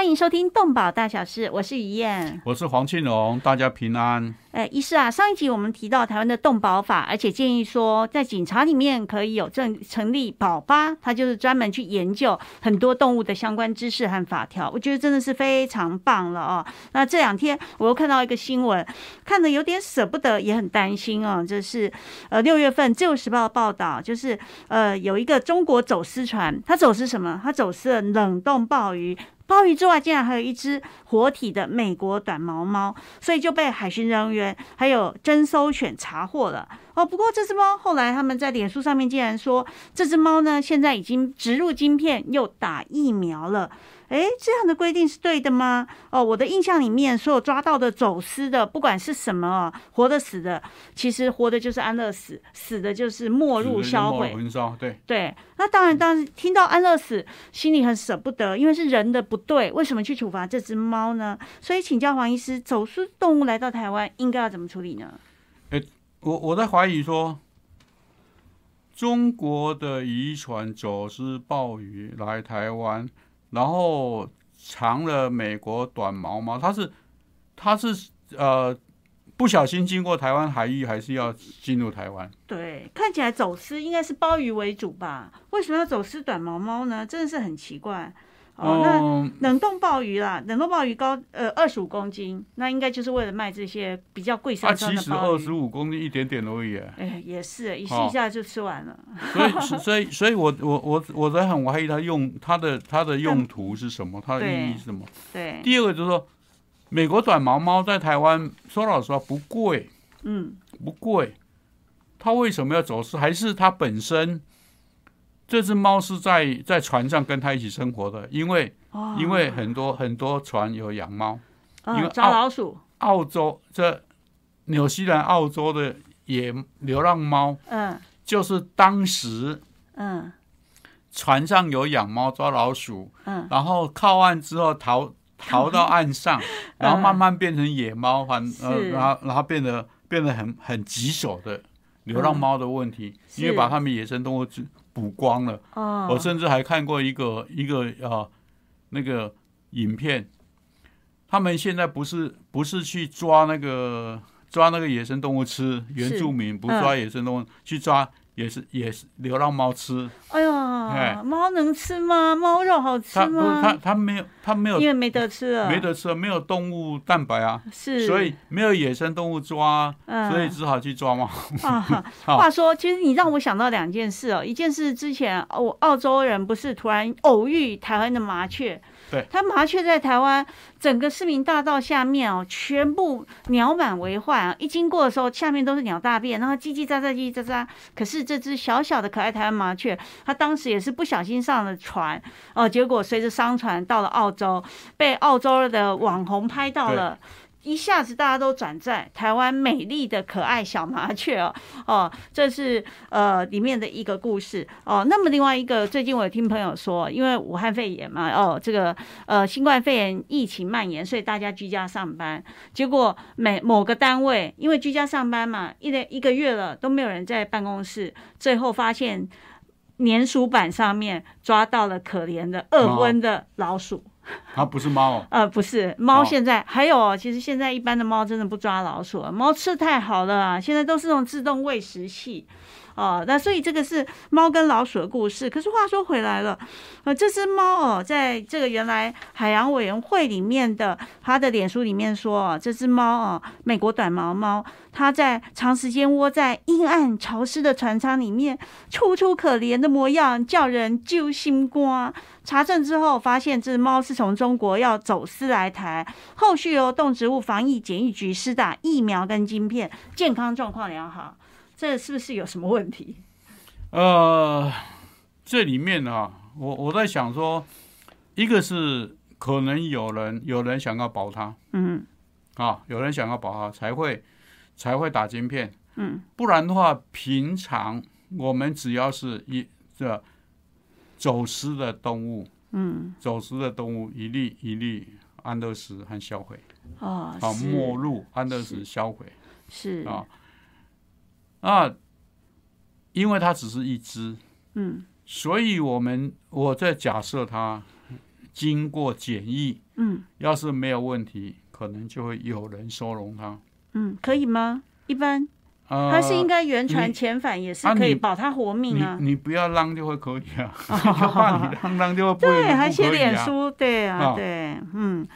欢迎收听《动保大小事》，我是于燕，我是黄庆荣，大家平安。哎，医师啊，上一集我们提到台湾的动保法，而且建议说，在警察里面可以有正成立保吧，它就是专门去研究很多动物的相关知识和法条。我觉得真的是非常棒了哦。那这两天我又看到一个新闻，看的有点舍不得，也很担心哦。这是呃六月份《自由时报》报道，就是呃有一个中国走私船，它走私什么？它走私了冷冻鲍鱼。鲍鱼之外，竟然还有一只活体的美国短毛猫，所以就被海巡人员还有侦搜犬查获了。哦，不过这只猫后来他们在脸书上面竟然说，这只猫呢现在已经植入晶片，又打疫苗了。哎，这样的规定是对的吗？哦，我的印象里面，所有抓到的走私的，不管是什么，活的死的，其实活的就是安乐死，死的就是没入销毁。对对，那当然，当然听到安乐死，心里很舍不得，因为是人的不对，为什么去处罚这只猫呢？所以请教黄医师，走私动物来到台湾，应该要怎么处理呢？哎，我我在怀疑说，中国的渔船走私鲍鱼来台湾。然后藏了美国短毛猫，它是它是呃不小心经过台湾海域，还是要进入台湾？对，看起来走私应该是鲍鱼为主吧？为什么要走私短毛猫呢？真的是很奇怪。哦，那冷冻鲍鱼啦，冷冻鲍鱼高呃二十五公斤，那应该就是为了卖这些比较贵三三的鲍鱼。其实二十五公斤一点点而已。哎，也是，一试一下就吃完了。所以，所以，所以我我我我在很怀疑它用它的它的用途是什么，它的意义是什么？对。第二个就是说，美国短毛猫在台湾说老实话不贵，嗯，不贵，它为什么要走私？还是它本身？这只猫是在在船上跟它一起生活的，因为因为很多很多船有养猫，因为抓老鼠。澳洲这纽西兰、澳洲的野流浪猫，嗯，就是当时嗯。船上有养猫抓老鼠，嗯，然后靠岸之后逃逃到岸上，然后慢慢变成野猫，反呃然后然后变得变得很很棘手的流浪猫的问题，因为把它们野生动物。补光了，我甚至还看过一个一个啊那个影片，他们现在不是不是去抓那个抓那个野生动物吃，原住民不抓野生动物去抓。也是也是流浪猫吃，哎呀，猫能吃吗？猫肉好吃吗？它它没有它没有，因为没得吃了，没得吃，没有动物蛋白啊，是，所以没有野生动物抓，所以只好去抓猫。啊，话说，其实你让我想到两件事哦，一件事之前，我澳洲人不是突然偶遇台湾的麻雀。对，它麻雀在台湾整个市民大道下面哦，全部鸟满为患啊！一经过的时候，下面都是鸟大便，然后叽叽喳喳，叽叽喳喳。可是这只小小的可爱台湾麻雀，它当时也是不小心上了船哦，结果随着商船到了澳洲，被澳洲的网红拍到了。一下子大家都转载台湾美丽的可爱小麻雀哦 哦，这是呃里面的一个故事哦。那么另外一个，最近我有听朋友说，因为武汉肺炎嘛哦，这个呃新冠肺炎疫情蔓延，所以大家居家上班，结果每某个单位因为居家上班嘛，一连一个月了都没有人在办公室，最后发现粘鼠板上面抓到了可怜的饿昏的老鼠。它 不是猫，呃，不是猫。现在还有，其实现在一般的猫真的不抓老鼠，猫吃太好了，现在都是那种自动喂食器。哦，那所以这个是猫跟老鼠的故事。可是话说回来了，呃，这只猫哦，在这个原来海洋委员会里面的他的脸书里面说，这只猫哦，美国短毛猫，它在长时间窝在阴暗潮湿的船舱里面，楚楚可怜的模样，叫人揪心瓜。查证之后发现，这只猫是从中国要走私来台，后续由动植物防疫检疫局施打疫苗跟晶片，健康状况良好。这是不是有什么问题？呃，这里面啊，我我在想说，一个是可能有人有人想要保他，嗯，啊，有人想要保他才会才会打晶片，嗯，不然的话，平常我们只要是一这走私的动物，嗯，走私的动物一粒一粒安乐死和销毁。哦，好，没入安乐死销毁。是。啊，啊，因为它只是一只，嗯，所以我们我在假设它经过检疫，嗯，要是没有问题，可能就会有人收容它。嗯，可以吗？一般。它是应该原传遣返，也是可以保他活命啊！你不要浪就会可以啊，就怕你浪浪就会不对，还写脸书，对啊，对，嗯。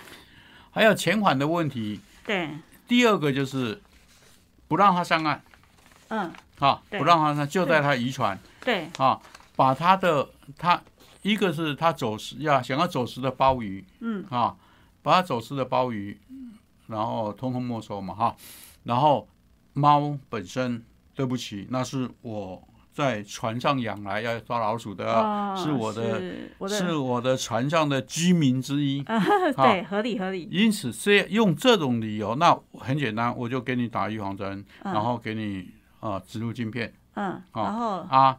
还有遣返的问题，对。第二个就是不让他上岸，嗯，好，不让他上，就在他渔船，对，啊，把他的他一个是他走私要想要走私的鲍鱼，嗯，啊，把他走私的鲍鱼，然后通通没收嘛，哈，然后。猫本身，对不起，那是我在船上养来要抓老鼠的，是我的，是我的。船上的居民之一。对，合理合理。因此，这用这种理由，那很简单，我就给你打预防针，然后给你啊植入镜片。嗯，然后啊，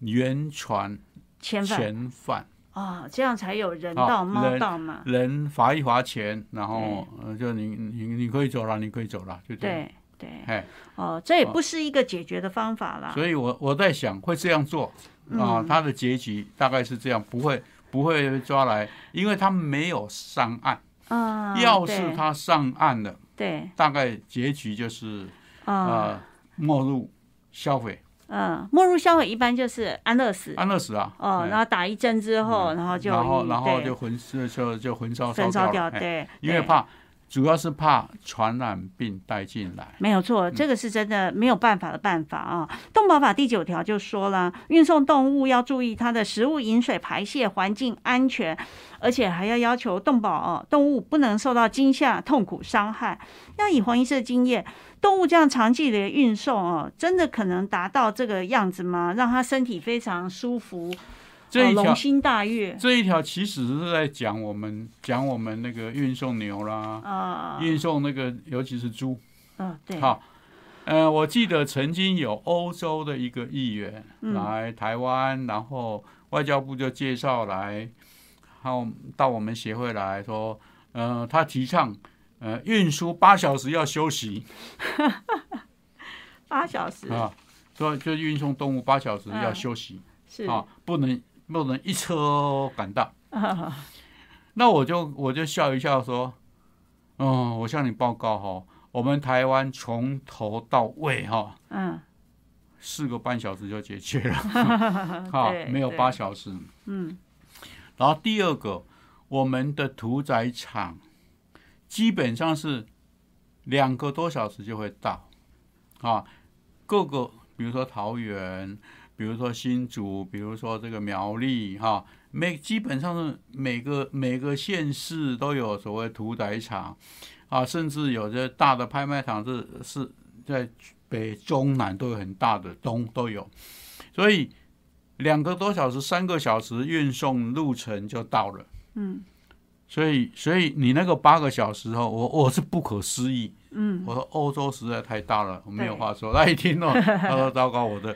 原船遣返。啊，这样才有人道猫道嘛。人罚一罚钱，然后就你你你可以走了，你可以走了，就这样。对对，哎，哦，这也不是一个解决的方法啦。所以我我在想，会这样做啊？他的结局大概是这样，不会不会抓来，因为他没有上岸。啊，要是他上岸了，对，大概结局就是啊，没入销毁。嗯，没入销毁一般就是安乐死，安乐死啊。哦，然后打一针之后，然后就然后然后就焚就就就焚烧烧掉，对，因为怕。主要是怕传染病带进来，没有错，这个是真的没有办法的办法啊。动保法第九条就说了，运送动物要注意它的食物、饮水、排泄环境安全，而且还要要求动保哦，动物不能受到惊吓、痛苦、伤害。那以黄医师的经验，动物这样长距离的运送哦，真的可能达到这个样子吗？让它身体非常舒服。这一条，这一条其实是在讲我们讲我们那个运送牛啦，啊，运送那个尤其是猪，嗯，对，好，呃，我记得曾经有欧洲的一个议员来台湾，然后外交部就介绍来，然后到我们协会来说，呃，他提倡，呃，运输八小时要休息，八小时。啊，说就运送动物八小时要休息，是。啊，不能。不能一车赶到，那我就我就笑一笑说，嗯，我向你报告哈，我们台湾从头到尾哈，嗯，四个半小时就解决了，哈，没有八小时，嗯，然后第二个，我们的屠宰场基本上是两个多小时就会到，啊，各个比如说桃园。比如说新竹，比如说这个苗栗，哈，每基本上是每个每个县市都有所谓屠宰场，啊，甚至有些大的拍卖场是是在北中南都有很大的东都有，所以两个多小时、三个小时运送路程就到了，嗯，所以所以你那个八个小时哦，我我是不可思议，嗯，我说欧洲实在太大了，我没有话说，他一听哦，他说糟糕，我的。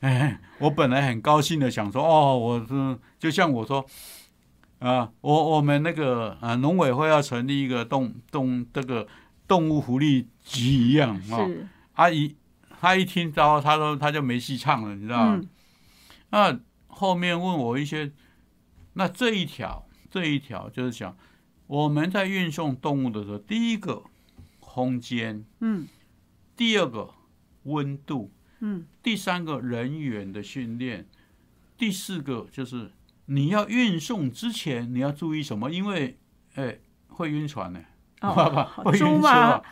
哎，我本来很高兴的想说，哦，我是就像我说，啊，我我们那个啊农委会要成立一个动动这个动物福利局一样啊。阿姨，他一听到他说他就没戏唱了，你知道吗？那后面问我一些，那这一条这一条就是讲我们在运送动物的时候，第一个空间，嗯，第二个温度。嗯，第三个人员的训练，第四个就是你要运送之前你要注意什么？因为哎会晕船呢，会晕车，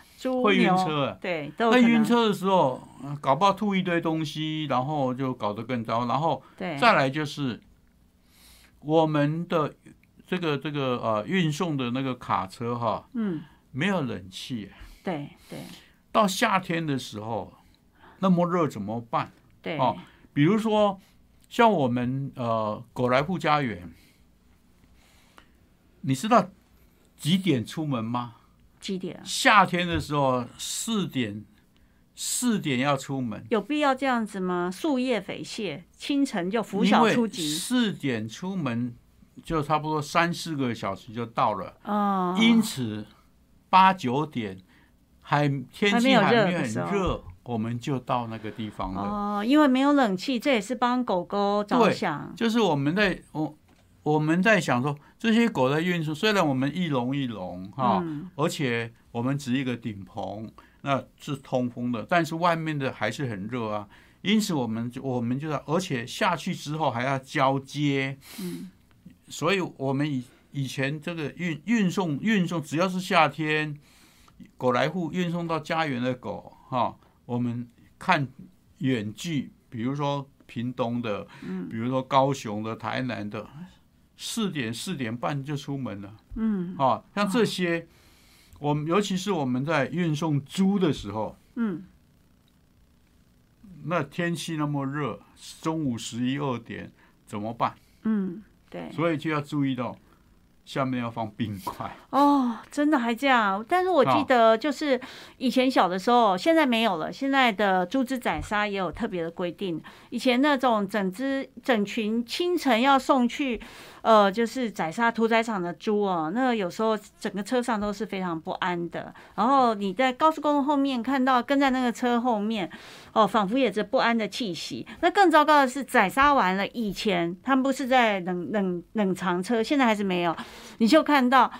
会晕车，对，那晕车的时候搞不好吐一堆东西，然后就搞得更糟。然后再来就是我们的这个这个呃运送的那个卡车哈，嗯，没有冷气，对对，到夏天的时候。那么热怎么办？对哦，比如说像我们呃狗来富家园，你知道几点出门吗？几点？夏天的时候四点，四点要出门。有必要这样子吗？树叶飞谢，清晨就拂晓出击。四点出门，就差不多三四个小时就到了。哦，因此八九点还天气还没很热，我们就到那个地方了。哦，因为没有冷气，这也是帮狗狗着想。就是我们在我我们在想说，这些狗的运输虽然我们一笼一笼哈，而且我们只一个顶棚，那是通风的，但是外面的还是很热啊。因此，我们就我们就要，而且下去之后还要交接，嗯，所以我们以以前这个运运送运送，只要是夏天，狗来户运送到家园的狗，哈，我们看远距，比如说屏东的，嗯，比如说高雄的、台南的，四点四点半就出门了，嗯，啊，像这些，我们尤其是我们在运送猪的时候，嗯。那天气那么热，中午十一二点怎么办？嗯，对，所以就要注意到下面要放冰块。哦，真的还这样？但是我记得就是以前小的时候，现在没有了。现在的猪只宰杀也有特别的规定。以前那种整只整群清晨要送去。呃，就是宰杀屠宰场的猪哦，那有时候整个车上都是非常不安的。然后你在高速公路后面看到跟在那个车后面，哦，仿佛有着不安的气息。那更糟糕的是，宰杀完了以前，他们不是在冷冷冷藏车，现在还是没有，你就看到，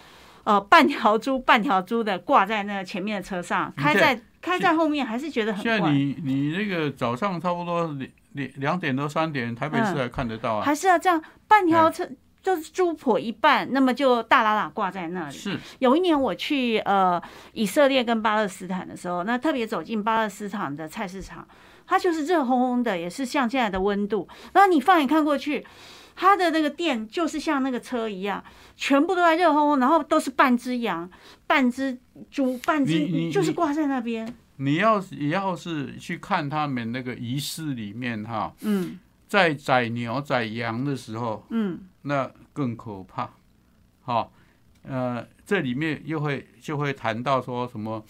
呃，半条猪半条猪的挂在那个前面的车上，开在开在后面，还是觉得很现在你你那个早上差不多两两两点多三点，台北市还看得到啊？还是要这样半条车？就是猪婆一半，那么就大喇喇挂在那里。是有一年我去呃以色列跟巴勒斯坦的时候，那特别走进巴勒斯坦的菜市场，它就是热烘烘的，也是像现在的温度。然后你放眼看过去，它的那个店就是像那个车一样，全部都在热烘烘，然后都是半只羊、半只猪、半只，就是挂在那边。你要也要是去看他们那个仪式里面哈，嗯。在宰牛宰羊的时候，嗯，那更可怕，好，呃，这里面又会就会谈到说什么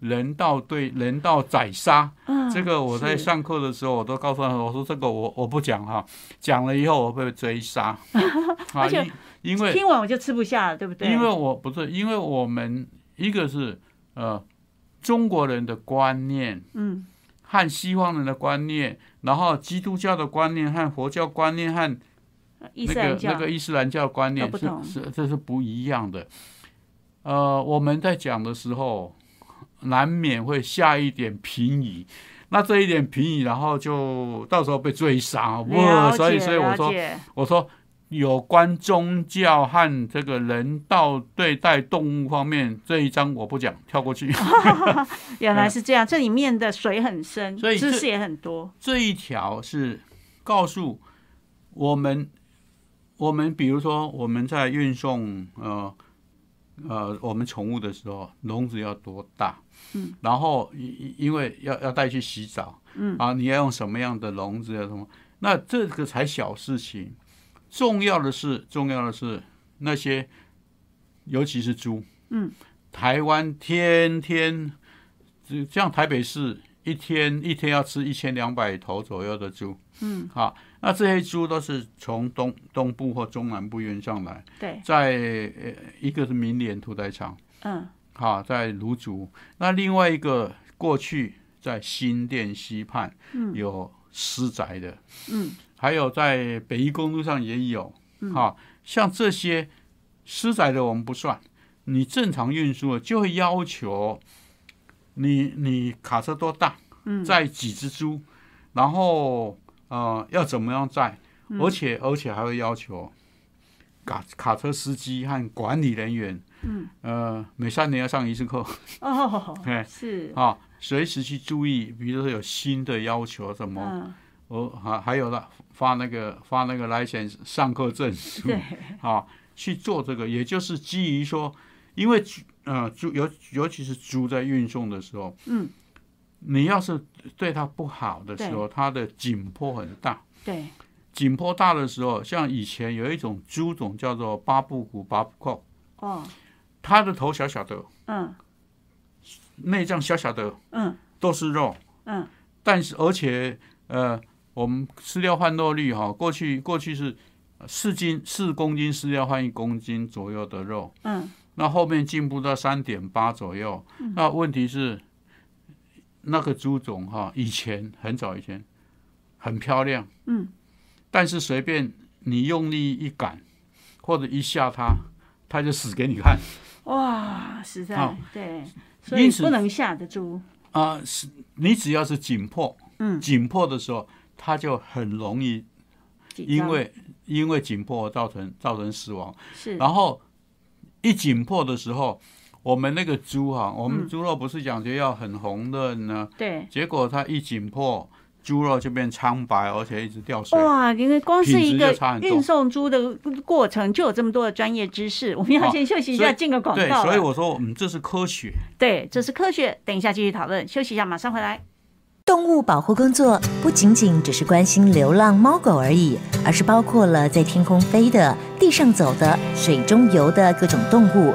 人道对人道宰杀，嗯，这个我在上课的时候我都告诉他，我说这个我我不讲哈，讲了以后我会追杀，而且因为听完我就吃不下了，对不对？因为我不是，因为我们一个是呃中国人的观念，嗯。和西方人的观念，然后基督教的观念和佛教观念和那个那个伊斯兰教观念是是这是不一样的。呃，我们在讲的时候，难免会下一点评语，那这一点评语，然后就到时候被追杀。我所以所以我说我说。有关宗教和这个人道对待动物方面这一章我不讲，跳过去。原来是这 样，这里面的水很深，所以知识也很多。这一条是告诉我们，我们比如说我们在运送呃呃我们宠物的时候，笼子要多大？嗯，然后因因为要要带去洗澡，嗯啊，你要用什么样的笼子？要什么？那这个才小事情。重要的是，重要的是那些，尤其是猪。嗯，台湾天天，像台北市一天一天要吃一千两百头左右的猪。嗯，好，那这些猪都是从东东部或中南部运上来。对，在呃一个是明联屠宰场。嗯，好，在芦竹。那另外一个过去在新店西畔有私宅的。嗯。还有在北宜公路上也有，哈，像这些私宅的我们不算，你正常运输就会要求你你卡车多大，载几只猪，然后呃要怎么样载，而且而且还会要求卡卡车司机和管理人员，嗯呃每三年要上一次课哦，是。啊，随时去注意，比如说有新的要求什么。哦还还有了发那个发那个 license 上课证书，啊，去做这个，也就是基于说，因为呃猪尤尤其是猪在运送的时候，嗯，你要是对它不好的时候，它的紧迫很大，对，紧迫大的时候，像以前有一种猪种叫做巴布谷巴布扣，哦，它的头小小的，嗯，内脏小小的，嗯，都是肉，嗯，但是而且呃。我们饲料换肉率哈，过去过去是，四斤四公斤饲料换一公斤左右的肉，嗯，那后面进步到三点八左右，那问题是那个猪种哈，以前很早以前很漂亮，嗯，但是随便你用力一赶或者一下它，它就死给你看，哇，实在对，所以不能下的猪啊，是你只要是紧迫，嗯，紧迫的时候，它就很容易。因为因为紧迫造成造成死亡，是。然后一紧迫的时候，我们那个猪哈，我们猪肉不是讲究要很红的呢？对。结果它一紧迫，猪肉就变苍白，而且一直掉水。哇！因为光是一个运送猪的过程就有这么多的专业知识，我们要先休息一下，进个广告。对，所以我说，嗯，这是科学。对，这是科学。等一下继续讨论，休息一下，马上回来。动物保护工作不仅仅只是关心流浪猫狗而已，而是包括了在天空飞的、地上走的、水中游的各种动物。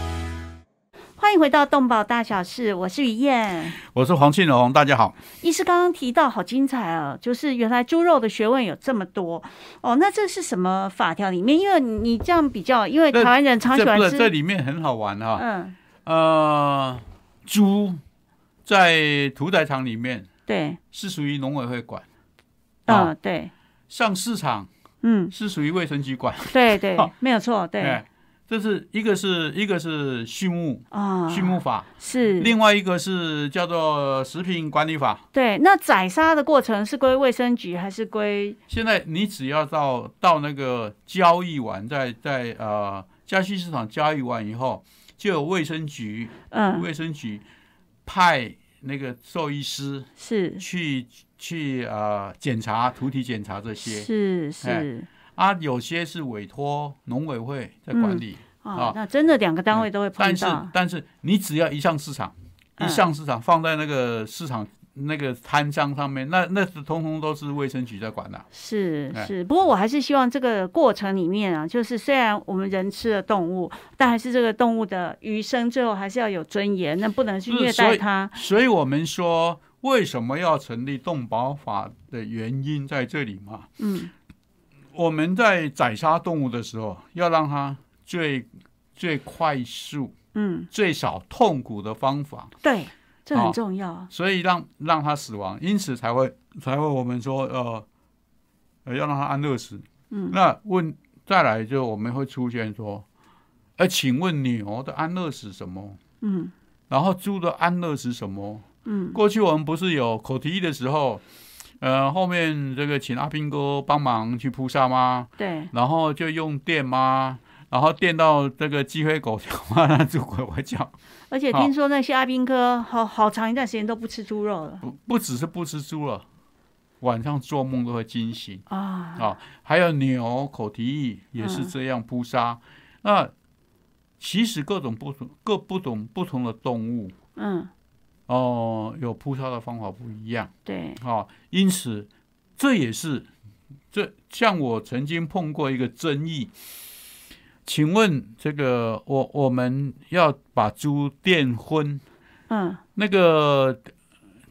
欢迎回到动保大小事，我是于燕，我是黄庆荣，大家好。医师刚刚提到好精彩啊，就是原来猪肉的学问有这么多哦。那这是什么法条里面？因为你这样比较，因为台湾人常喜欢吃，这里面很好玩哈。嗯呃，猪。在屠宰场里面，对，是属于农委会管，嗯，对，上市场，嗯，是属于卫生局管，对对，没有错，对，这是一个是一个是畜牧啊，畜牧法。是，另外一个是叫做食品管理法，对，那宰杀的过程是归卫生局还是归？现在你只要到到那个交易完，在在呃嘉西市场交易完以后，就有卫生局，嗯，卫生局派。那个兽医师是。去去呃检查图体检查这些。是是啊，有些是委托农委会在管理啊，那真的两个单位都会碰到。但是但是你只要一上市场，一上市场放在那个市场。那个摊商上面，那那是通通都是卫生局在管的。是是，不过我还是希望这个过程里面啊，就是虽然我们人吃了动物，但还是这个动物的余生最后还是要有尊严，那不能去虐待它。所以我们说，为什么要成立动保法的原因在这里嘛？嗯，我们在宰杀动物的时候，要让它最最快速，嗯，最少痛苦的方法。对。这很重要，所以让让它死亡，因此才会才会我们说呃呃要让它安乐死。嗯，那问再来就我们会出现说，哎，请问牛的安乐死什么？嗯，然后猪的安乐死什么？嗯，过去我们不是有口蹄疫的时候，呃，后面这个请阿兵哥帮忙去扑杀吗？对，然后就用电吗？然后电到这个鸡飞狗跳，那猪鬼会叫。而且听说那些阿兵哥好好长一段时间都不吃猪肉了。不不只是不吃猪了，晚上做梦都会惊醒啊啊！还有牛口蹄疫也是这样扑杀。那其实各种不同各不同不同的动物，嗯哦，有扑杀的方法不一样。对，好，因此这也是这像我曾经碰过一个争议。请问这个我我们要把猪电昏，嗯，那个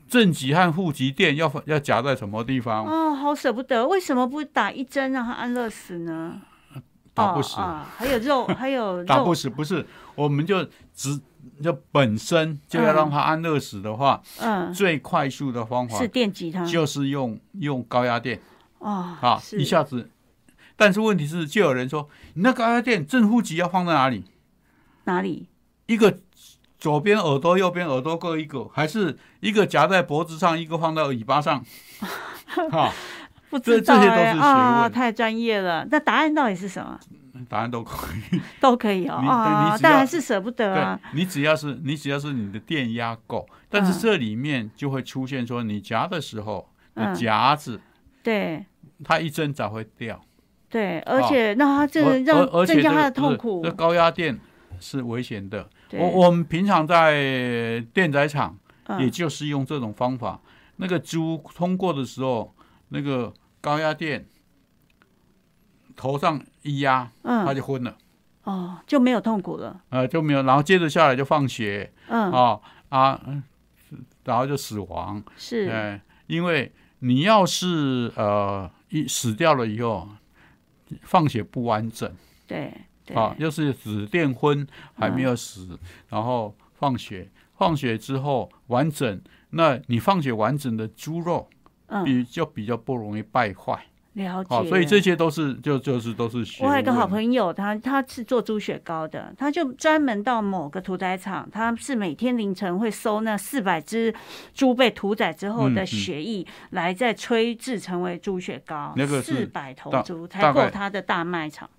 正极和负极电要要夹在什么地方？哦，好舍不得，为什么不打一针让他安乐死呢？打不死，还有肉，还有 打不死，不是，我们就只就本身就要让它安乐死的话，嗯，最快速的方法是电击它，就是用用高压电，哦，啊，一下子。但是问题是，就有人说，你那高压电正负极要放在哪里？哪里？一个左边耳朵，右边耳朵各一个，还是一个夹在脖子上，一个放到尾巴上？哈，不知道哎啊，太专业了。那答案到底是什么？答案都可以，都可以哦啊，但还是舍不得啊。你只要是你只要是你的电压够，但是这里面就会出现说，你夹的时候，你夹子对，它一针才会掉。对，而且那它这让增加它的痛苦。这高压电是危险的。我我们平常在电宰场，也就是用这种方法，那个猪通过的时候，那个高压电。头上一压，嗯，他就昏了，哦，就没有痛苦了，呃，就没有，然后接着下来就放血，嗯，啊啊，然后就死亡，是，哎，因为你要是呃一死掉了以后，放血不完整，对，啊，就是紫电昏还没有死，然后放血，放血之后完整，那你放血完整的猪肉，嗯，比就比较不容易败坏。了解，所以这些都是就就是都是。我有一个好朋友，他他是做猪血糕的，他就专门到某个屠宰场，他是每天凌晨会收那四百只猪被屠宰之后的血液，来再吹制成为猪血糕。那个四百头猪才够他的大卖场。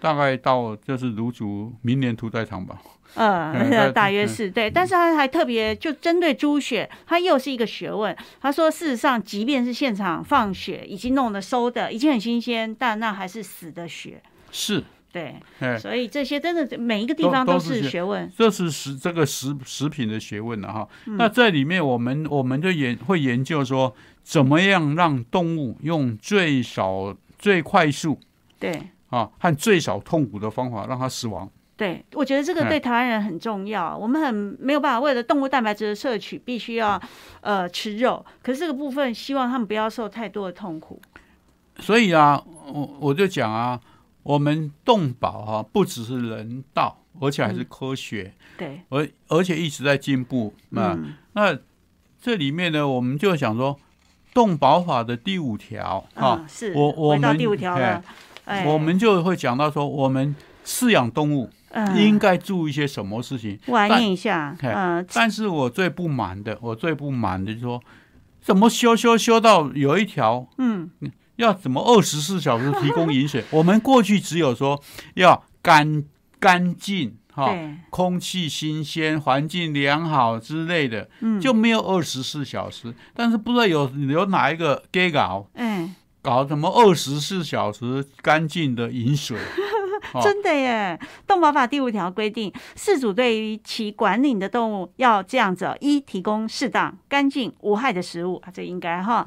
大概到就是卤煮明年屠宰场吧。呃，大约是对，但是他还特别就针对猪血，他又是一个学问。他说，事实上，即便是现场放血，已经弄得收的，已经很新鲜，但那还是死的血。是，对，所以这些真的每一个地方都是学问。这是食这个食食品的学问了哈。那在里面，我们我们就研会研究说，怎么样让动物用最少、最快速，对啊，和最少痛苦的方法让它死亡。对，我觉得这个对台湾人很重要。我们很没有办法为了动物蛋白质的摄取，必须要呃吃肉。可是这个部分，希望他们不要受太多的痛苦。所以啊，我我就讲啊，我们动保哈，不只是人道，而且还是科学。对，而而且一直在进步。那那这里面呢，我们就想说，动保法的第五条啊，是我我们第五条了，哎我们就会讲到说，我们饲养动物。应该注意一些什么事情？我念一下。嗯，但是我最不满的，我最不满的就是说，怎么修修修到有一条，嗯，要怎么二十四小时提供饮水？我们过去只有说要干干净哈，空气新鲜，环境良好之类的，嗯，就没有二十四小时。但是不知道有有哪一个给搞，嗯，搞什么二十四小时干净的饮水？真的耶！动保法第五条规定，饲主对于其管理的动物要这样子：一、提供适当、干净、无害的食物啊，这应该哈。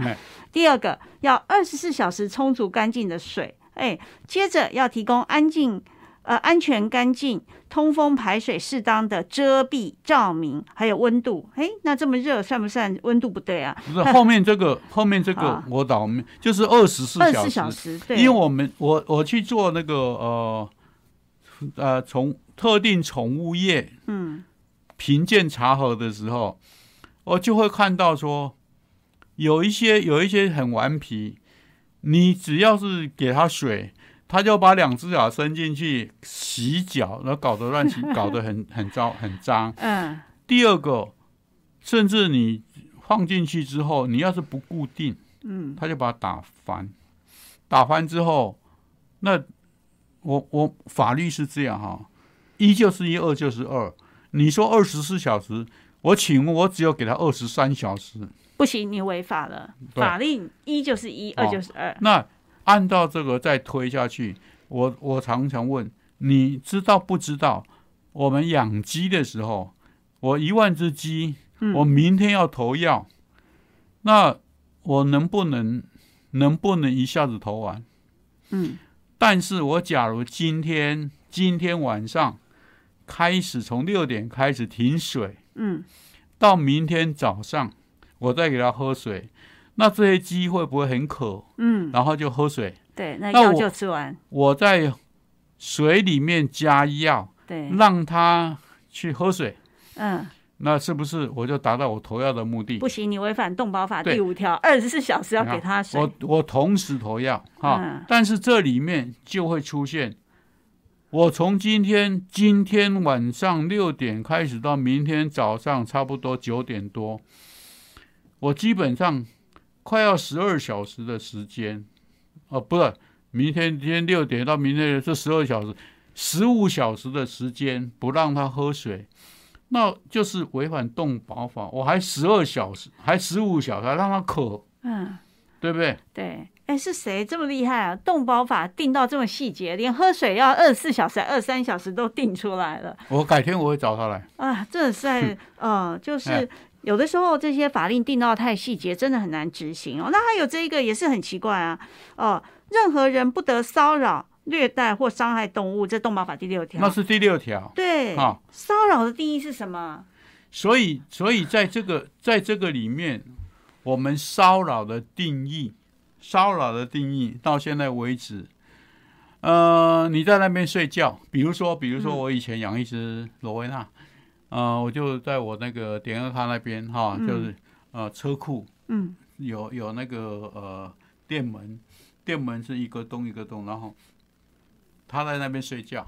第二个，要二十四小时充足干净的水。哎，接着要提供安静、呃安全、干净、通风、排水适当的遮蔽、照明，还有温度。哎，那这么热算不算温度不对啊？不是，后面这个后面这个我倒没，就是二十四二十四小时。对，因为我们我我去做那个呃。呃，宠特定宠物业嗯评鉴查核的时候，我就会看到说，有一些有一些很顽皮，你只要是给他水，他就把两只脚伸进去洗脚，然后搞得乱七，搞得很很糟很脏。嗯。第二个，甚至你放进去之后，你要是不固定，嗯，他就把它打翻，打翻之后，那。我我法律是这样哈，一就是一，二就是二。你说二十四小时，我请问，我只有给他二十三小时，不行，你违法了。法令一就是一，二就是二。那按照这个再推下去，我我常常问，你知道不知道？我们养鸡的时候，我一万只鸡，我明天要投药，那我能不能能不能一下子投完？嗯。但是我假如今天今天晚上开始从六点开始停水，嗯，到明天早上我再给它喝水，那这些鸡会不会很渴？嗯，然后就喝水。对，那药就吃完。我在水里面加药，对，让它去喝水。嗯。那是不是我就达到我投药的目的？不行，你违反动保法第五条，二十四小时要给它水。我我同时投药哈，但是这里面就会出现我从今天今天晚上六点开始到明天早上差不多九点多，我基本上快要十二小时的时间，哦，不是，明天今天六点到明天这十二小时，十五小时的时间不让他喝水，那就是违反动保法。我还十二小时，还十五小时让他渴，嗯，对不对？对。哎，是谁这么厉害啊？动保法定到这么细节，连喝水要二十四小时、二三小时都定出来了。我改天我会找他来啊！这是在，嗯，就是有的时候这些法令定到太细节，真的很难执行哦。那还有这一个也是很奇怪啊，哦，任何人不得骚扰、虐待或伤害动物，这动保法第六条。那是第六条。对啊，骚扰的定义是什么？所以，所以在这个在这个里面，我们骚扰的定义。骚扰的定义到现在为止，呃，你在那边睡觉，比如说，比如说我以前养一只罗威纳，呃，我就在我那个点二卡那边哈，就是呃车库，嗯，有有那个呃店门，店门是一个洞一个洞，然后他在那边睡觉，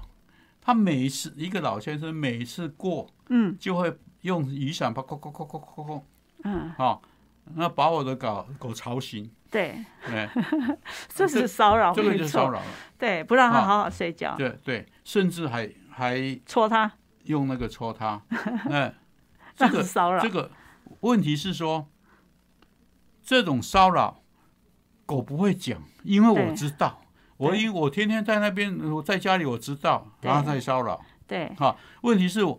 他每一次一个老先生每一次过，嗯，就会用雨伞啪，啪啪啪啪啪啪，嗯，好，那把我的狗狗吵醒。对，这是骚扰，这个就是骚扰了。对，不让他好好睡觉。对对，甚至还还戳他，用那个戳他。哎，这个骚扰。这个问题是说，这种骚扰狗不会讲，因为我知道，我因我天天在那边，我在家里我知道，然后在骚扰。对，好，问题是我。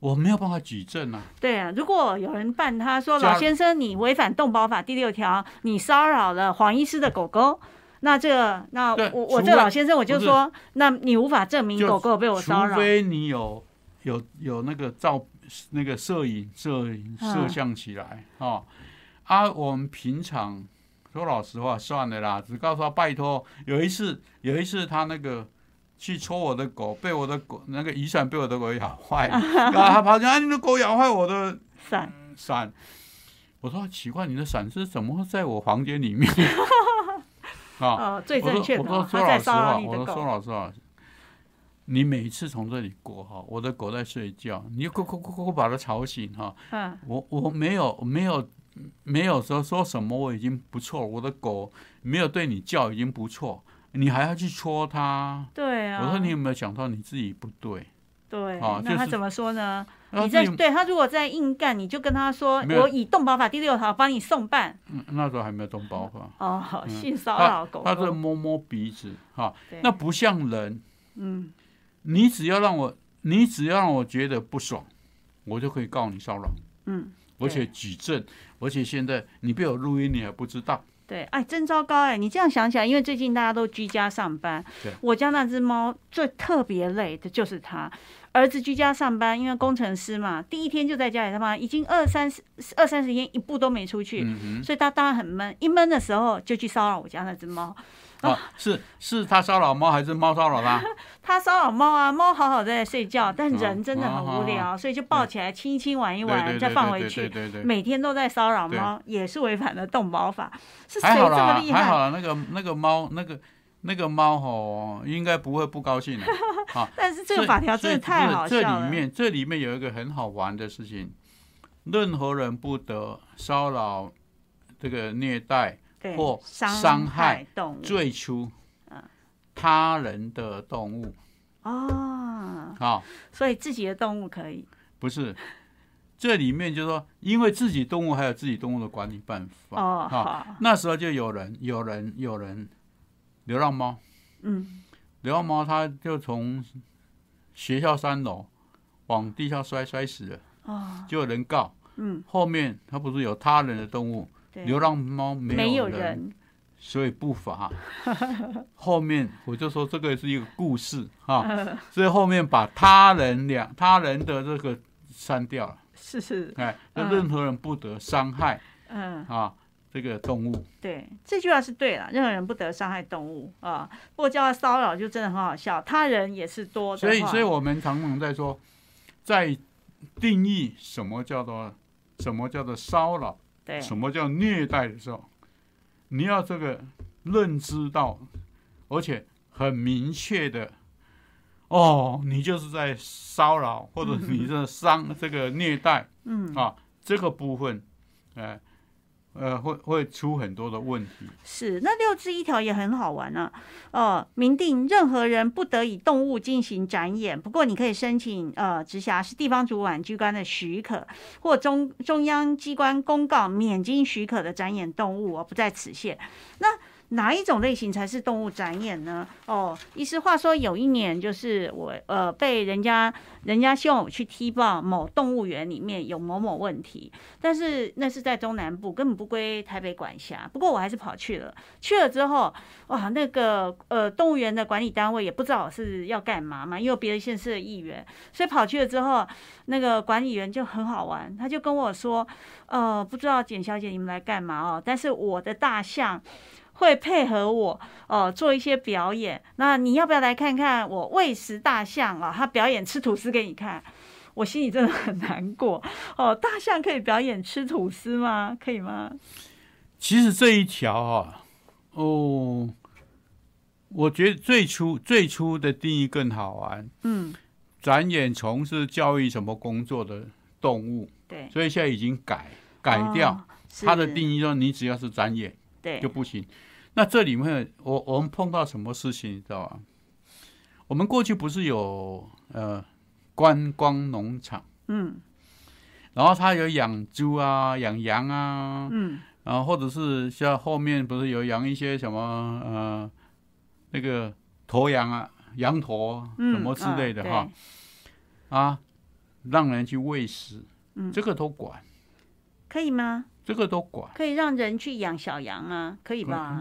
我没有办法举证啊。对啊，如果有人办，他说老先生，你违反动保法第六条，你骚扰了黄医师的狗狗，那这个，那我我这老先生我就说，那你无法证明狗狗被我骚扰。除非你有有有那个照那个摄影摄影摄像起来哦啊！我们平常说老实话，算了啦，只告诉他拜托。有一次有一次他那个。去戳我的狗，被我的狗那个雨伞被我的狗咬坏，然后他跑进来，你的狗咬坏我的伞伞。我说奇怪，你的伞是怎么会在我房间里面？啊，最正确的。我说说老实话，我说说老实话，你每次从这里过哈，我的狗在睡觉，你咕咕咕咕把它吵醒哈。嗯。我我没有没有没有说说什么，我已经不错，我的狗没有对你叫已经不错。你还要去戳它？对啊。我说你有没有想到你自己不对？对。啊，那他怎么说呢？你在对他如果在硬干，你就跟他说：“我以动保法第六条帮你送办。”嗯，那时候还没有动保法。哦，性骚扰狗。他在摸摸鼻子，哈，那不像人。嗯。你只要让我，你只要让我觉得不爽，我就可以告你骚扰。嗯。而且举证，而且现在你被我录音，你还不知道。对，哎，真糟糕哎！你这样想起来，因为最近大家都居家上班，我家那只猫最特别累的就是它。儿子居家上班，因为工程师嘛，第一天就在家里，他妈已经二三十、二三十天一步都没出去，所以他当然很闷。一闷的时候，就去骚扰我家那只猫。啊，是是他骚扰猫还是猫骚扰他？他骚扰猫啊，猫好好在睡觉，但人真的很无聊，所以就抱起来亲一亲玩一玩，再放回去。每天都在骚扰猫，也是违反了动保法。是谁这么厉害？还好了，那个那个猫，那个那个猫吼，应该不会不高兴的。啊，但是这个法条真的太好笑了。这里面这里面有一个很好玩的事情，任何人不得骚扰这个虐待。或伤害动物，最初他人的动物。哦，好，所以自己的动物可以。不是？这里面就说，因为自己动物还有自己动物的管理办法。哦，好，那时候就有人有人有人流浪猫，嗯，流浪猫它就从学校三楼往地下摔摔死了。哦，就有人告，嗯，后面它不是有他人的动物。流浪猫没有人，所以不罚。后面我就说这个是一个故事哈，所以后面把他人两他人的这个删掉了。是是，哎，那任何人不得伤害，嗯啊，这个动物。对，这句话是对了，任何人不得伤害动物啊。不过叫他骚扰就真的很好笑，他人也是多的。所以，所以我们常常在说，在定义什么叫做什么叫做骚扰。什么叫虐待的时候，你要这个认知到，而且很明确的，哦，你就是在骚扰或者你这伤这个虐待，嗯。啊，这个部分，哎。呃，呃会会出很多的问题。是，那六字一条也很好玩呢。哦，明定任何人不得以动物进行展演，不过你可以申请呃，直辖市地方主管机关的许可，或中中央机关公告免经许可的展演动物，而不在此限。那哪一种类型才是动物展演呢？哦，意思话说，有一年就是我呃被人家人家希望我去踢爆某动物园里面有某某问题，但是那是在中南部，根本不归台北管辖。不过我还是跑去了，去了之后，哇，那个呃动物园的管理单位也不知道是要干嘛嘛，因为别的县市的议员，所以跑去了之后，那个管理员就很好玩，他就跟我说，呃，不知道简小姐你们来干嘛哦，但是我的大象。会配合我哦做一些表演，那你要不要来看看我喂食大象啊？他表演吃吐司给你看，我心里真的很难过哦。大象可以表演吃吐司吗？可以吗？其实这一条啊，哦，我觉得最初最初的定义更好玩。嗯，展演从事教育什么工作的动物，对，所以现在已经改改掉它的定义，说你只要是展演，对，就不行。那这里面，我我们碰到什么事情，你知道吧？我们过去不是有呃观光农场，嗯，然后他有养猪啊，养羊啊，嗯，然后或者是像后面不是有养一些什么呃那个驼羊啊，羊驼什么之类的哈，啊，让人去喂食，嗯，这个都管，可以吗？这个都管，可以让人去养小羊啊？可以吧？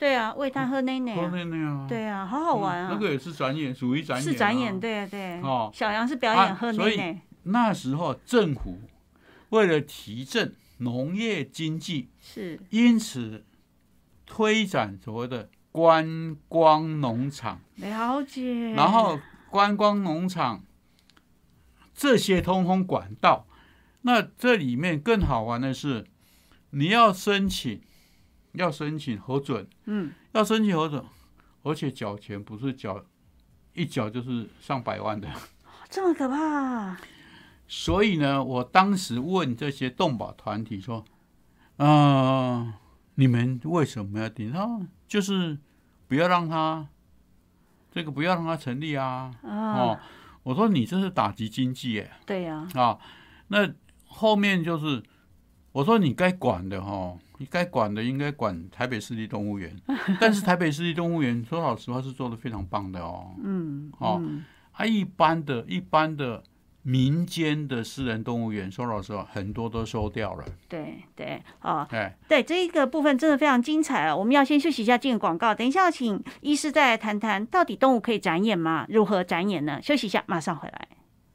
对啊，喂他喝奶奶啊！喝奶奶啊！对啊，好好玩啊！那个也是展演，属于展演。是展演，对啊，对。哦，小杨是表演喝奶奶。那时候政府为了提振农业经济，是因此推展所谓的观光农场。了解。然后观光农场这些通通管道，那这里面更好玩的是，你要申请。要申请核准，嗯，要申请核准，而且缴钱不是缴一缴就是上百万的，这么可怕。所以呢，我当时问这些动保团体说：“啊，你们为什么要顶？他就是不要让他这个不要让他成立啊。”哦，我说你这是打击经济哎。对呀。啊，那后面就是我说你该管的哈。你该管的应该管台北市立动物园，但是台北市立动物园说老实话是做的非常棒的哦。嗯，哦，它一般的一般的民间的私人动物园，说老实话很多都收掉了。对对，哦，对对，这一个部分真的非常精彩啊！我们要先休息一下，进广告，等一下请医师再来谈谈，到底动物可以展演吗？如何展演呢？休息一下，马上回来。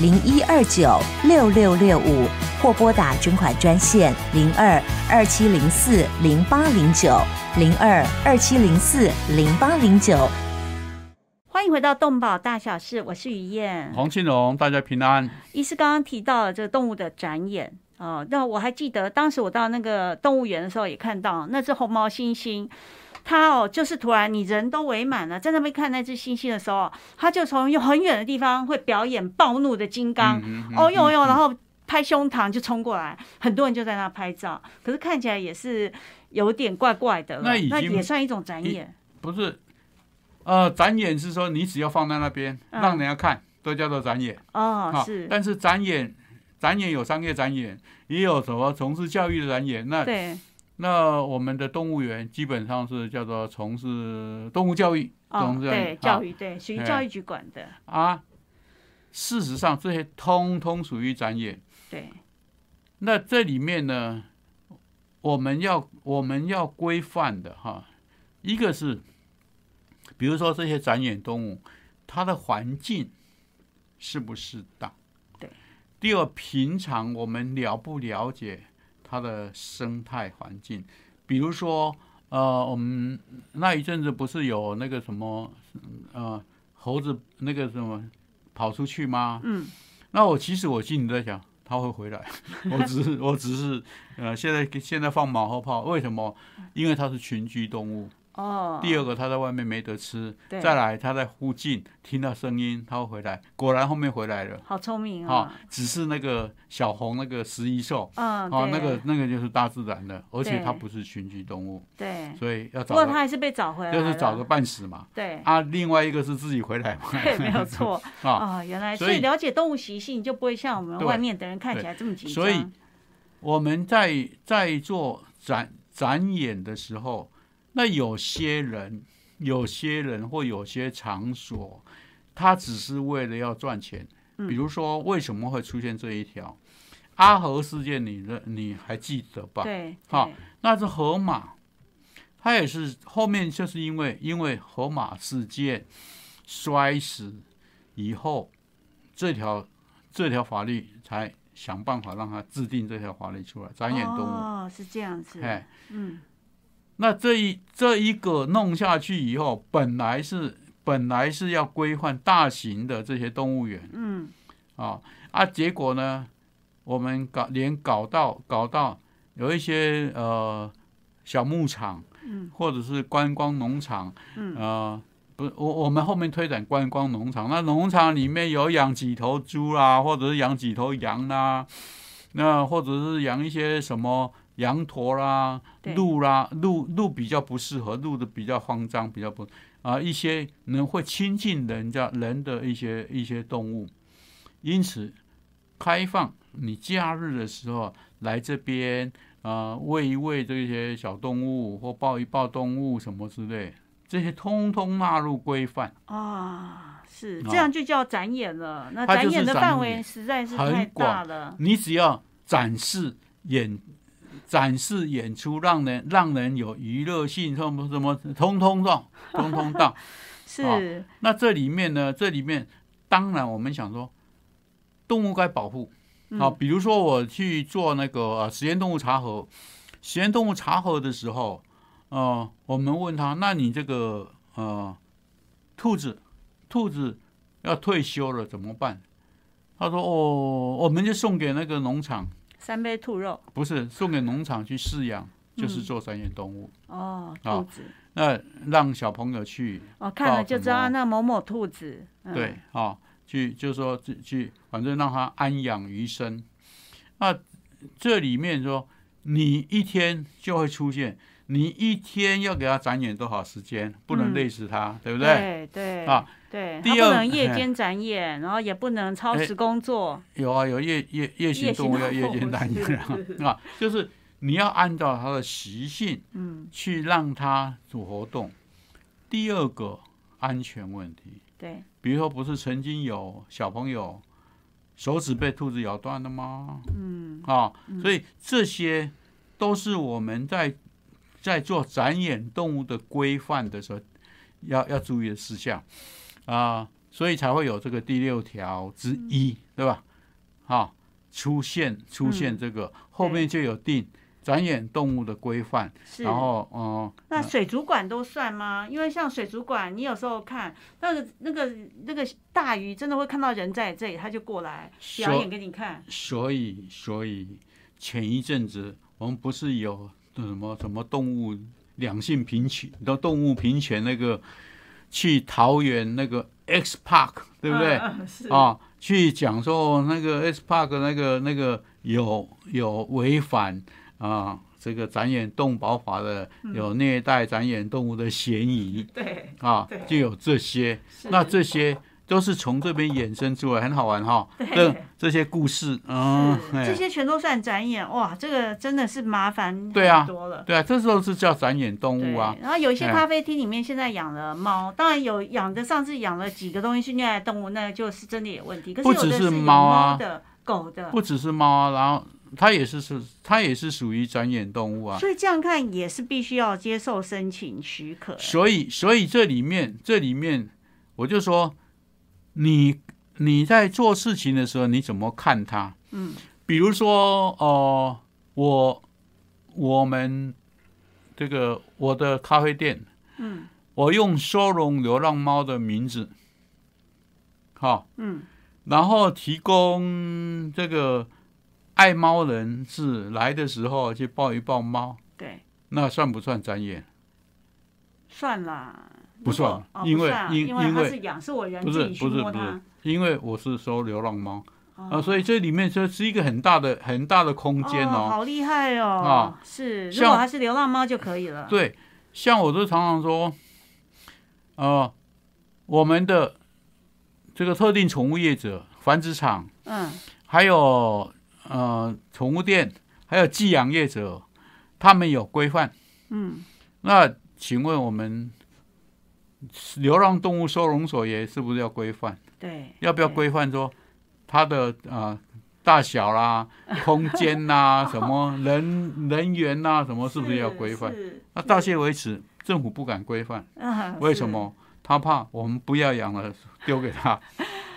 零一二九六六六五，或拨打捐款专线零二二七零四零八零九零二二七零四零八零九。欢迎回到动保大小事，我是于燕，黄庆荣，大家平安。医师刚刚提到了这个动物的展演哦，那我还记得当时我到那个动物园的时候，也看到那只红毛猩猩。他哦，就是突然你人都围满了，在那边看那只猩猩的时候，他就从有很远的地方会表演暴怒的金刚，哦呦呦，然后拍胸膛就冲过来，很多人就在那拍照。可是看起来也是有点怪怪的，那那也算一种展演。不是，呃，展演是说你只要放在那边让人家看，都叫做展演哦。是，但是展演展演有商业展演，也有什么从事教育的展演，那对。那我们的动物园基本上是叫做从事动物教育，哦，对，教育对，属于教育局管的啊。事实上，这些通通属于展演。对。那这里面呢，我们要我们要规范的哈，一个是，比如说这些展演动物，它的环境适不适当？对。第二，平常我们了不了解？它的生态环境，比如说，呃，我们那一阵子不是有那个什么，呃，猴子那个什么跑出去吗？嗯，那我其实我心里在想，它会回来，我只是我只是，呃，现在现在放马后炮，为什么？因为它是群居动物。哦，第二个他在外面没得吃，再来他在附近听到声音，他会回来，果然后面回来了，好聪明啊！只是那个小红那个食蚁兽，嗯，哦，那个那个就是大自然的，而且它不是群居动物，对，所以要找。不过它还是被找回来就是找个半死嘛，对。啊，另外一个是自己回来嘛，对，没有错。啊，原来所以了解动物习性就不会像我们外面的人看起来这么紧张。所以我们在在做展展演的时候。那有些人，有些人或有些场所，他只是为了要赚钱。比如说，为什么会出现这一条阿和事件？你认你还记得吧？对，好，那是河马，他也是后面就是因为因为河马事件摔死以后，这条这条法律才想办法让他制定这条法律出来，展演动物。哦，是这样子。哎，嗯。那这一这一个弄下去以后，本来是本来是要规范大型的这些动物园，嗯，啊啊，结果呢，我们搞连搞到搞到有一些呃小牧场，嗯，或者是观光农场，嗯，呃，不，我我们后面推展观光农场，那农场里面有养几头猪啦，或者是养几头羊啦，那或者是养一些什么。羊驼啦，鹿啦，鹿鹿比较不适合，鹿的比较慌张，比较不啊，一些能会亲近人家人的一些一些动物，因此开放你假日的时候来这边啊，喂一喂这些小动物或抱一抱动物什么之类，这些通通纳入规范啊，是这样就叫展演了。那展演的范围实在是太大了，你只要展示演。展示演出，让人让人有娱乐性，什么什么，通通到，通通到。是。那这里面呢？这里面当然我们想说，动物该保护。好，比如说我去做那个实验动物茶盒，实验动物茶盒的时候，呃，我们问他，那你这个呃，兔子，兔子要退休了怎么办？他说哦，我们就送给那个农场。三杯兔肉不是送给农场去饲养，就是做三眼动物哦。兔子那让小朋友去哦，看了就知道那某某兔子。对哦，去就说去，反正让他安养余生。那这里面说，你一天就会出现，你一天要给他展演多少时间，不能累死他，对不对？对对啊。对，他不能夜间展演，然后也不能超时工作。有啊，有夜夜夜行动物要夜间展演啊，就是你要按照他的习性，嗯，去让他做活动。第二个安全问题，对，比如说不是曾经有小朋友手指被兔子咬断了吗？嗯，啊，所以这些都是我们在在做展演动物的规范的时候要要注意的事项。啊，所以才会有这个第六条之一，对吧？好，出现出现这个后面就有定展演动物的规范，然后嗯，那水族馆都算吗？因为像水族馆，你有时候看那个那个那个大鱼，真的会看到人在这里，他就过来表演给你看。所以，所以前一阵子我们不是有什么什么动物两性平权的动物平权那个。去桃园那个 X Park，对不对？啊，去讲说那个 X Park 那个那个有有违反啊这个展演动保法的，有虐待展演动物的嫌疑。对，啊，就有这些。那这些都是从这边衍生出来，很好玩哈。这这些故事，嗯，这些全都算展演哇，这个真的是麻烦对啊多了。对啊，这时候是叫展演动物啊。然后有一些咖啡厅里面现在养了猫，当然有养的，上次养了几个东西是虐待动物，那就是真的有问题。可是不只是猫啊，的狗的，不只是猫啊，然后它也是是它也是属于展演动物啊。所以这样看也是必须要接受申请许可。所以所以这里面这里面我就说。你你在做事情的时候，你怎么看它？嗯，比如说，哦，我我们这个我的咖啡店，嗯，我用收容流浪猫的名字，好，嗯，然后提供这个爱猫人士来的时候去抱一抱猫，对，那算不算专业？算啦。不算，因为因因为是养，是我人不是不是不是，因为我是收流浪猫啊，所以这里面这是一个很大的很大的空间哦，好厉害哦啊，是，如果它是流浪猫就可以了。对，像我都常常说，呃，我们的这个特定宠物业者、繁殖场，嗯，还有呃宠物店，还有寄养业者，他们有规范，嗯，那请问我们？流浪动物收容所也是不是要规范？对，要不要规范说它的啊大小啦、空间呐、什么 人人员呐，什么是不是要规范？那到现为止，政府不敢规范，为什么？他怕我们不要养了，丢给他。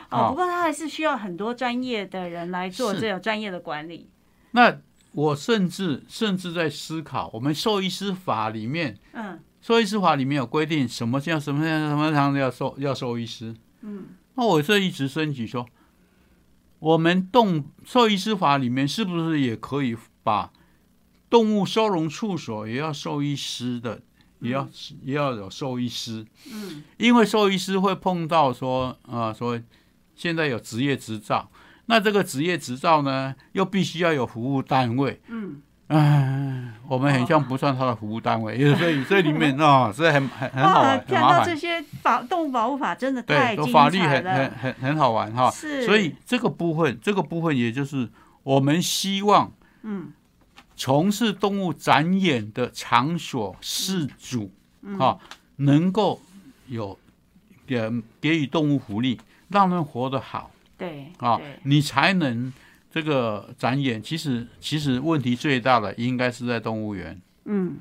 哦，不过他还是需要很多专业的人来做这个专业的管理。那我甚至甚至在思考，我们兽医师法里面，嗯。兽医师法里面有规定，什么叫什么什么样要兽要兽医师？嗯，那我这一直升级说，我们动兽医师法里面是不是也可以把动物收容处所也要兽医师的，也要也要有兽医师？嗯，因为兽医师会碰到说啊，说现在有职业执照，那这个职业执照呢，又必须要有服务单位。嗯。唉，我们很像不算他的服务单位，所以这里面啊，是很很很好玩，看到这些保动物保护法真的太精彩了，很很很很好玩哈。是，所以这个部分，这个部分也就是我们希望，嗯，从事动物展演的场所事主啊，能够有给给予动物福利，让人活得好，对啊，你才能。这个展演其实其实问题最大的应该是在动物园。嗯，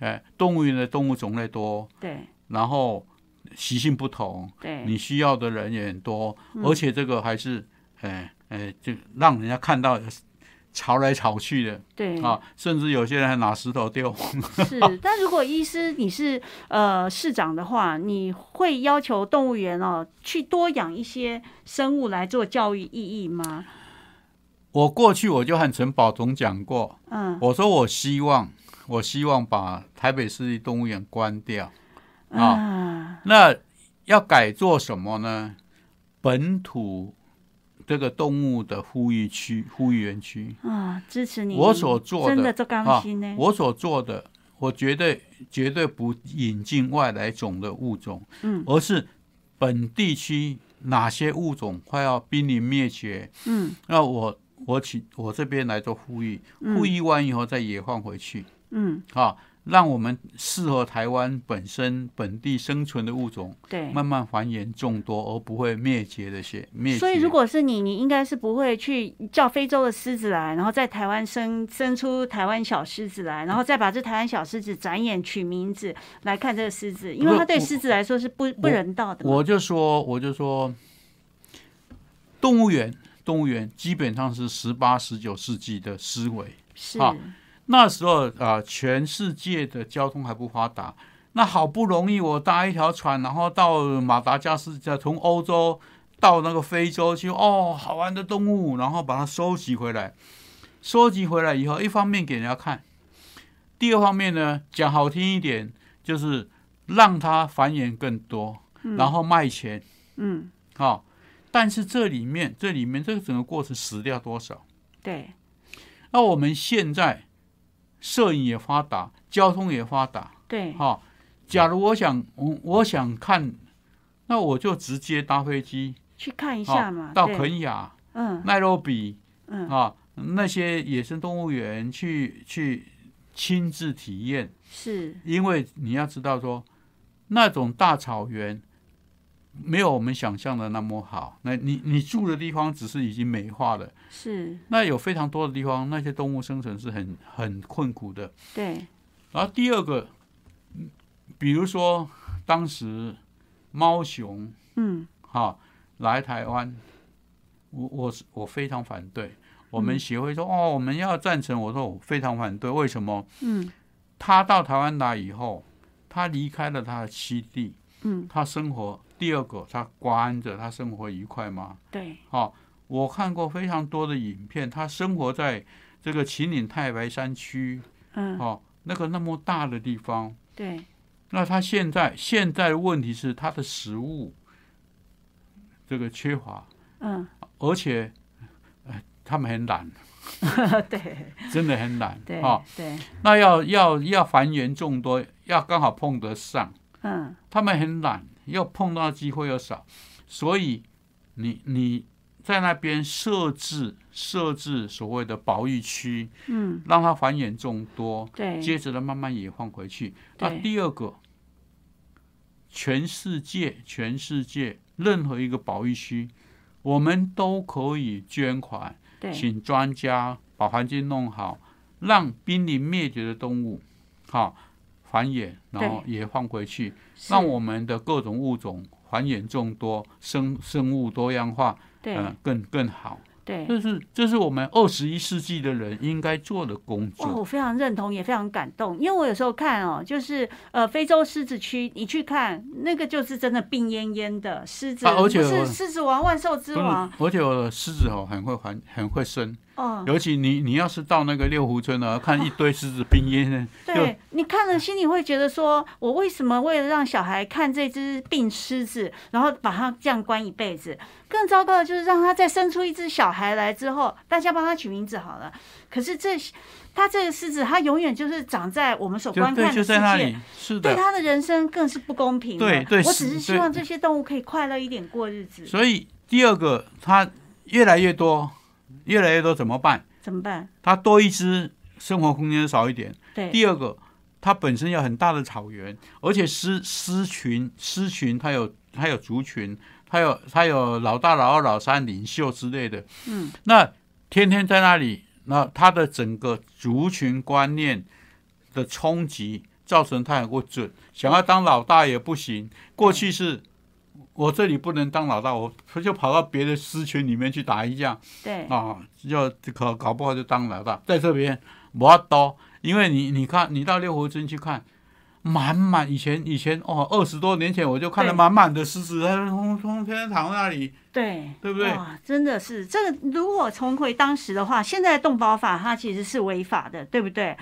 哎，动物园的动物种类多，对，然后习性不同，对，你需要的人也很多，而且这个还是，哎哎，就让人家看到吵来吵去的，对啊，甚至有些人还拿石头丢。是，但如果医师你是呃市长的话，你会要求动物园哦去多养一些生物来做教育意义吗？我过去我就和陈宝总讲过，嗯，我说我希望，我希望把台北市立动物园关掉，啊，那要改做什么呢？本土这个动物的呼吁区、呼吁园区啊，支持你。我所做的，真的做刚心呢。我所做的，我绝对绝对不引进外来种的物种，嗯，而是本地区哪些物种快要濒临灭绝，嗯，那我。我请我这边来做呼吁，呼吁完以后再野放回去，嗯，好，让我们适合台湾本身本地生存的物种，对，慢慢繁衍众多，而不会灭绝的些灭。所以，如果是你，你应该是不会去叫非洲的狮子来，然后在台湾生生出台湾小狮子来，然后再把这台湾小狮子展演取名字来看这个狮子，因为它对狮子来说是不不人道的。我就说，我就说，动物园。动物园基本上是十八、十九世纪的思维，是。啊，那时候啊，全世界的交通还不发达，那好不容易我搭一条船，然后到马达加斯加，从欧洲到那个非洲去，哦，好玩的动物，然后把它收集回来，收集回来以后，一方面给人家看，第二方面呢，讲好听一点，就是让它繁衍更多，然后卖钱，嗯，好。但是这里面，这里面这个整个过程死掉多少？对。那我们现在摄影也发达，交通也发达，对。哈，假如我想，我我想看那我就直接搭飞机去看一下嘛，到肯雅、嗯，奈洛比，嗯啊，那些野生动物园去去亲自体验，是因为你要知道说，那种大草原没有我们想象的那么好。那你你住的地方只是已经美化了，是那有非常多的地方，那些动物生存是很很困苦的。对。然后第二个，比如说当时猫熊，嗯，哈，来台湾，我我是我非常反对。我们协会说哦，我们要赞成。我说我非常反对，为什么？嗯，他到台湾来以后，他离开了他的栖地，嗯，他生活第二个，他关着，他生活愉快吗？对，好，我看过非常多的影片，他生活在这个秦岭太白山区，嗯，哦，那个那么大的地方，对，那他现在现在的问题是他的食物这个缺乏，嗯，而且。他们很懒，对，真的很懒，对，对，那要要要繁衍众多，要刚好碰得上，嗯，他们很懒，要碰到机会又少，所以你你在那边设置设置所谓的保育区，嗯，让它繁衍众多，对，接着呢慢慢也放回去。那第二个，全世界全世界任何一个保育区，我们都可以捐款。请专家把环境弄好，让濒临灭绝的动物好繁衍，然后也放回去，让我们的各种物种繁衍众多，生生物多样化，嗯，更更好。对，这是这是我们二十一世纪的人应该做的工作。我非常认同，也非常感动，因为我有时候看哦，就是呃，非洲狮子区，你去看那个就是真的病恹恹的狮子，而且是狮子王万兽之王，而且狮子哦很会繁，很会生。哦，尤其你你要是到那个六湖村呢，看一堆狮子病烟呢，对你看了心里会觉得说，我为什么为了让小孩看这只病狮子，然后把它这样关一辈子？更糟糕的就是让他再生出一只小孩来之后，大家帮他取名字好了。可是这他这个狮子，他永远就是长在我们所观看的世界，是的，对他的人生更是不公平。对对，我只是希望这些动物可以快乐一点过日子。所以第二个，它越来越多。越来越多怎么办？怎么办？它多一只，生活空间少一点。对。第二个，它本身有很大的草原，而且狮狮群狮群它有它有族群，它有它有老大、老二、老三领袖之类的。嗯。那天天在那里，那它的整个族群观念的冲击，造成它很不准，想要当老大也不行。过去是。我这里不能当老大，我就跑到别的狮群里面去打一架。对啊，要搞搞不好就当老大。在这边我刀，因为你你看，你到六湖村去看，满满以前以前哦，二十多年前我就看到满满的狮子，它通通天天躺在那里。对，对不对？哇，真的是这个。如果重回当时的话，现在的动保法它其实是违法的，对不对？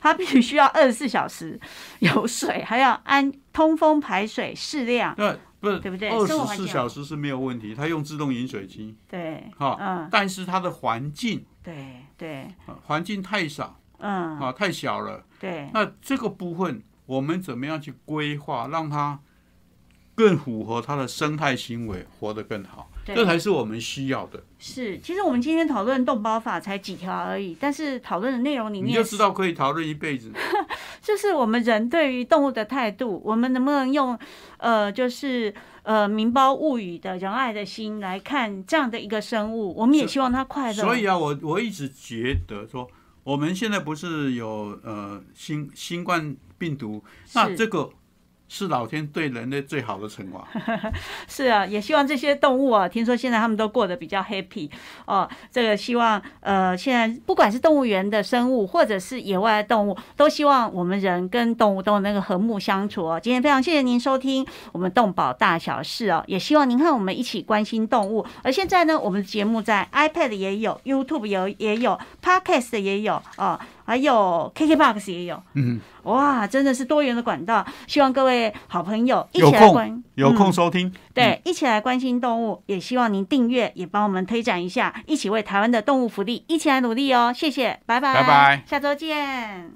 它必须要二十四小时有水，还要安通风排水适量。对。不是，对不对？二十四小时是没有问题，它用自动饮水机。对，哈，嗯，但是它的环境，对对，环境太少，嗯，啊，太小了。对，那这个部分我们怎么样去规划，让它更符合它的生态行为，活得更好？这才是我们需要的。是，其实我们今天讨论动保法才几条而已，但是讨论的内容里面，你就知道可以讨论一辈子。就是我们人对于动物的态度，我们能不能用呃，就是呃，民胞物语的仁爱的心来看这样的一个生物？我们也希望它快乐。所以啊，我我一直觉得说，我们现在不是有呃新新冠病毒，那这个。是老天对人类最好的惩罚。是啊，也希望这些动物啊，听说现在他们都过得比较 happy 哦。这个希望呃，现在不管是动物园的生物，或者是野外的动物，都希望我们人跟动物都那个和睦相处哦。今天非常谢谢您收听我们动保大小事哦，也希望您和我们一起关心动物。而现在呢，我们的节目在 iPad 也有，YouTube 有也有，Podcast 也有哦。还有 KKBOX 也有，嗯，哇，真的是多元的管道，希望各位好朋友一起来关，有空收听，对，一起来关心动物，也希望您订阅，也帮我们推展一下，一起为台湾的动物福利一起来努力哦，谢谢，拜拜，拜拜，下周见。